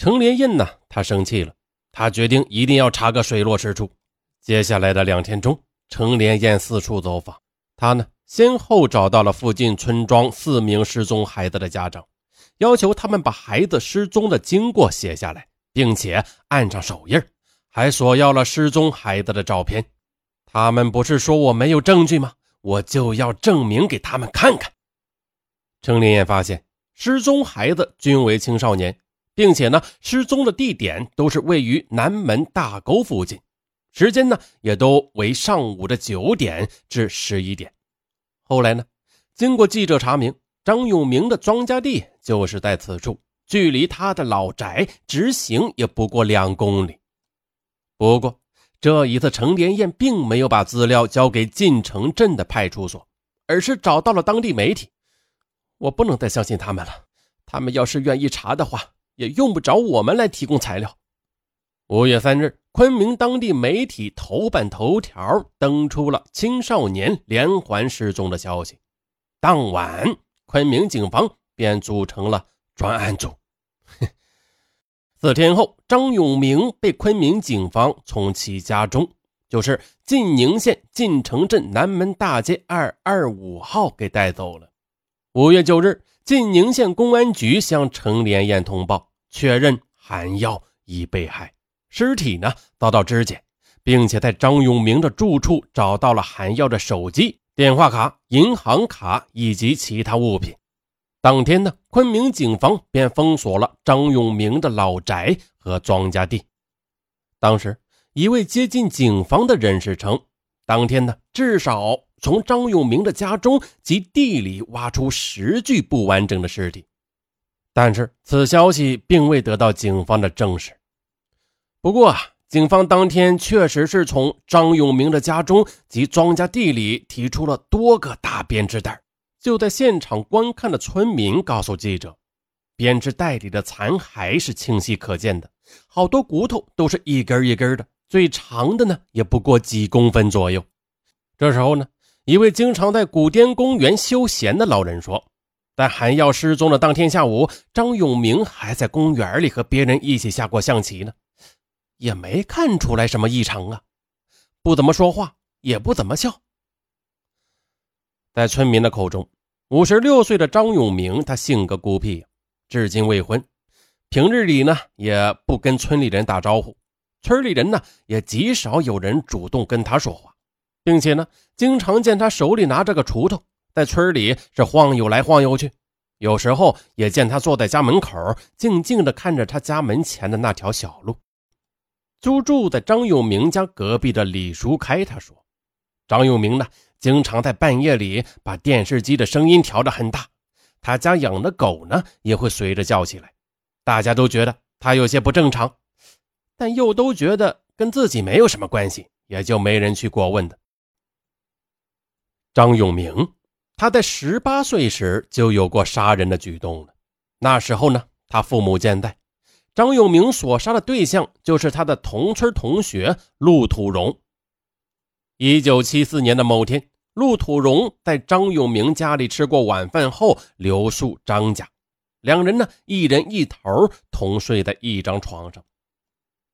程连印呢，他生气了，他决定一定要查个水落石出。接下来的两天中，程连燕四处走访，他呢先后找到了附近村庄四名失踪孩子的家长，要求他们把孩子失踪的经过写下来，并且按上手印，还索要了失踪孩子的照片。他们不是说我没有证据吗？我就要证明给他们看看。程连燕发现失踪孩子均为青少年。并且呢，失踪的地点都是位于南门大沟附近，时间呢也都为上午的九点至十一点。后来呢，经过记者查明，张永明的庄稼地就是在此处，距离他的老宅直行也不过两公里。不过这一次，程连燕并没有把资料交给晋城镇的派出所，而是找到了当地媒体。我不能再相信他们了，他们要是愿意查的话。也用不着我们来提供材料。五月三日，昆明当地媒体头版头条登出了青少年连环失踪的消息。当晚，昆明警方便组成了专案组。四天后，张永明被昆明警方从其家中，就是晋宁县晋城镇南门大街二二五号给带走了。五月九日，晋宁县公安局向程连燕通报。确认韩耀已被害，尸体呢遭到肢解，并且在张永明的住处找到了韩耀的手机、电话卡、银行卡以及其他物品。当天呢，昆明警方便封锁了张永明的老宅和庄稼地。当时，一位接近警方的人士称，当天呢，至少从张永明的家中及地里挖出十具不完整的尸体。但是此消息并未得到警方的证实。不过啊，警方当天确实是从张永明的家中及庄稼地里提出了多个大编织袋。就在现场观看的村民告诉记者，编织袋里的残骸是清晰可见的，好多骨头都是一根一根的，最长的呢也不过几公分左右。这时候呢，一位经常在古滇公园休闲的老人说。在韩耀失踪的当天下午，张永明还在公园里和别人一起下过象棋呢，也没看出来什么异常啊，不怎么说话，也不怎么笑。在村民的口中，五十六岁的张永明他性格孤僻，至今未婚，平日里呢也不跟村里人打招呼，村里人呢也极少有人主动跟他说话，并且呢经常见他手里拿着个锄头。在村里是晃悠来晃悠去，有时候也见他坐在家门口，静静地看着他家门前的那条小路。租住在张永明家隔壁的李书开他说：“张永明呢，经常在半夜里把电视机的声音调得很大，他家养的狗呢也会随着叫起来。大家都觉得他有些不正常，但又都觉得跟自己没有什么关系，也就没人去过问的。”张永明。他在十八岁时就有过杀人的举动了。那时候呢，他父母健在。张永明所杀的对象就是他的同村同学陆土荣。一九七四年的某天，陆土荣在张永明家里吃过晚饭后留宿张家，两人呢一人一头同睡在一张床上，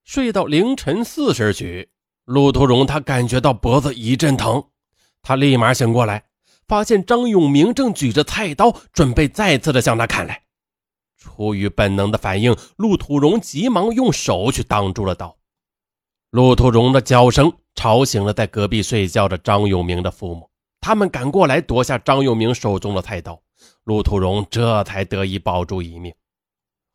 睡到凌晨四时许，陆土荣他感觉到脖子一阵疼，他立马醒过来。发现张永明正举着菜刀，准备再次的向他砍来。出于本能的反应，陆土荣急忙用手去挡住了刀。陆土荣的叫声吵醒了在隔壁睡觉的张永明的父母，他们赶过来夺下张永明手中的菜刀。陆土荣这才得以保住一命。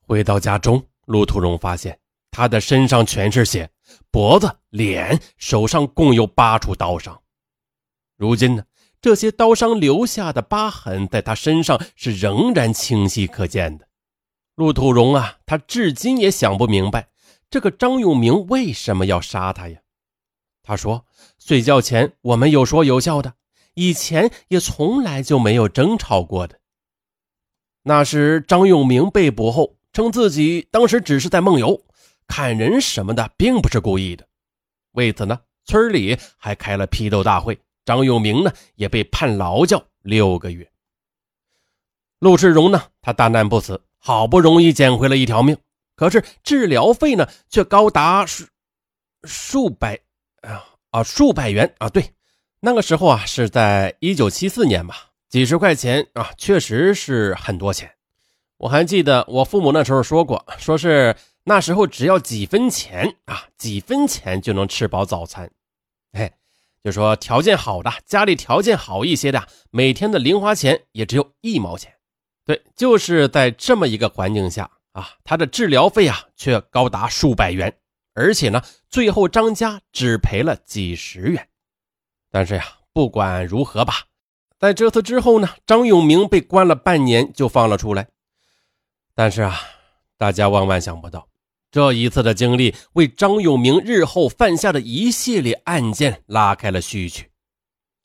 回到家中，陆土荣发现他的身上全是血，脖子、脸、手上共有八处刀伤。如今呢？这些刀伤留下的疤痕，在他身上是仍然清晰可见的。陆土荣啊，他至今也想不明白，这个张永明为什么要杀他呀？他说：“睡觉前我们有说有笑的，以前也从来就没有争吵过的。”那时张永明被捕后，称自己当时只是在梦游，砍人什么的，并不是故意的。为此呢，村里还开了批斗大会。张永明呢，也被判劳教六个月。陆世荣呢，他大难不死，好不容易捡回了一条命，可是治疗费呢，却高达数数百啊啊数百元啊！对，那个时候啊，是在一九七四年吧，几十块钱啊，确实是很多钱。我还记得我父母那时候说过，说是那时候只要几分钱啊，几分钱就能吃饱早餐。哎，就说条件好的，家里条件好一些的，每天的零花钱也只有一毛钱。对，就是在这么一个环境下啊，他的治疗费啊却高达数百元，而且呢，最后张家只赔了几十元。但是呀，不管如何吧，在这次之后呢，张永明被关了半年就放了出来。但是啊，大家万万想不到，这一次的经历为张永明日后犯下的一系列案件拉开了序曲。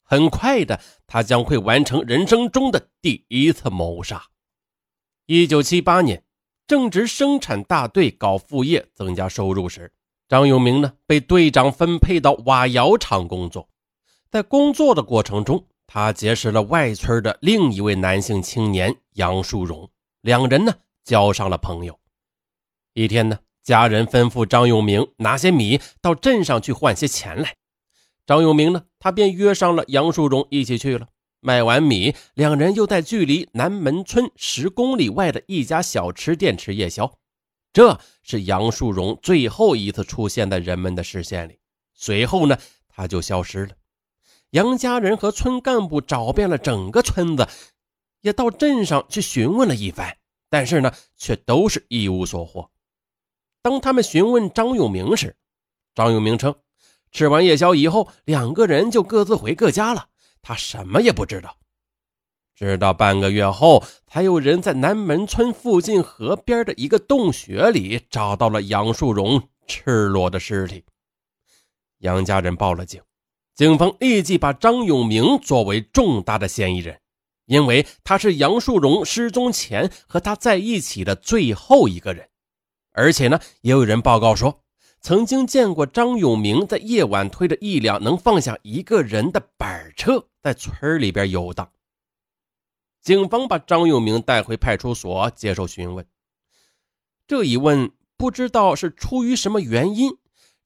很快的，他将会完成人生中的第一次谋杀。一九七八年，正值生产大队搞副业增加收入时，张永明呢被队长分配到瓦窑厂工作。在工作的过程中，他结识了外村的另一位男性青年杨树荣，两人呢。交上了朋友。一天呢，家人吩咐张永明拿些米到镇上去换些钱来。张永明呢，他便约上了杨树荣一起去了。卖完米，两人又在距离南门村十公里外的一家小吃店吃夜宵。这是杨树荣最后一次出现在人们的视线里。随后呢，他就消失了。杨家人和村干部找遍了整个村子，也到镇上去询问了一番。但是呢，却都是一无所获。当他们询问张永明时，张永明称，吃完夜宵以后，两个人就各自回各家了，他什么也不知道。直到半个月后，才有人在南门村附近河边的一个洞穴里找到了杨树荣赤裸的尸体。杨家人报了警，警方立即把张永明作为重大的嫌疑人。因为他是杨树荣失踪前和他在一起的最后一个人，而且呢，也有人报告说，曾经见过张永明在夜晚推着一辆能放下一个人的板车在村里边游荡。警方把张永明带回派出所接受询问。这一问，不知道是出于什么原因，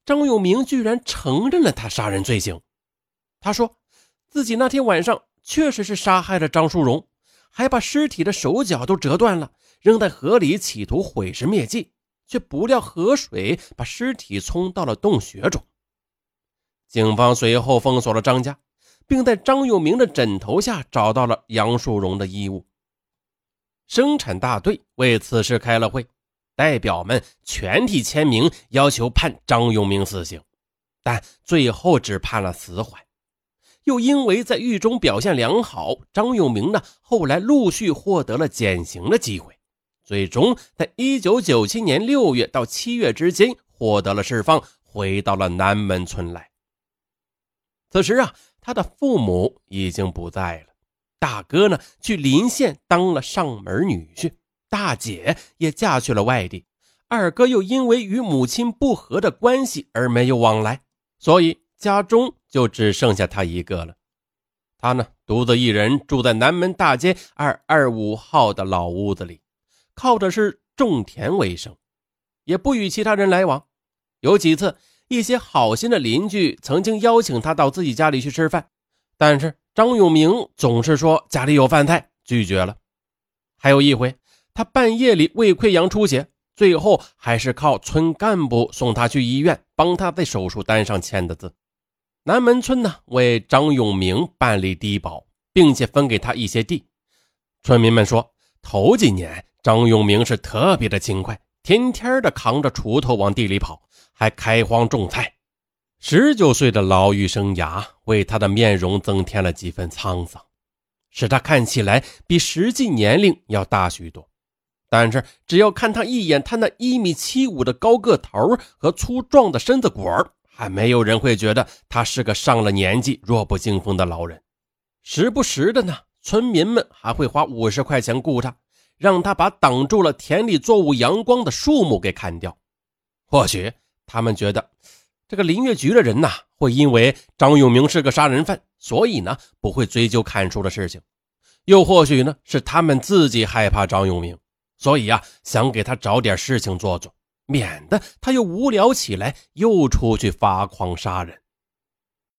张永明居然承认了他杀人罪行。他说自己那天晚上。确实是杀害了张淑荣，还把尸体的手脚都折断了，扔在河里，企图毁尸灭迹，却不料河水把尸体冲到了洞穴中。警方随后封锁了张家，并在张永明的枕头下找到了杨树荣的衣物。生产大队为此事开了会，代表们全体签名，要求判张永明死刑，但最后只判了死缓。又因为在狱中表现良好，张永明呢后来陆续获得了减刑的机会，最终在一九九七年六月到七月之间获得了释放，回到了南门村来。此时啊，他的父母已经不在了，大哥呢去临县当了上门女婿，大姐也嫁去了外地，二哥又因为与母亲不和的关系而没有往来，所以。家中就只剩下他一个了，他呢独自一人住在南门大街二二五号的老屋子里，靠的是种田为生，也不与其他人来往。有几次，一些好心的邻居曾经邀请他到自己家里去吃饭，但是张永明总是说家里有饭菜，拒绝了。还有一回，他半夜里胃溃疡出血，最后还是靠村干部送他去医院，帮他在手术单上签的字。南门村呢为张永明办理低保，并且分给他一些地。村民们说，头几年张永明是特别的勤快，天天的扛着锄头往地里跑，还开荒种菜。十九岁的牢狱生涯为他的面容增添了几分沧桑，使他看起来比实际年龄要大许多。但是只要看他一眼，他那一米七五的高个头和粗壮的身子骨儿。还没有人会觉得他是个上了年纪、弱不禁风的老人。时不时的呢，村民们还会花五十块钱雇他，让他把挡住了田里作物阳光的树木给砍掉。或许他们觉得这个林业局的人呐，会因为张永明是个杀人犯，所以呢不会追究砍树的事情。又或许呢，是他们自己害怕张永明，所以呀，想给他找点事情做做。免得他又无聊起来，又出去发狂杀人。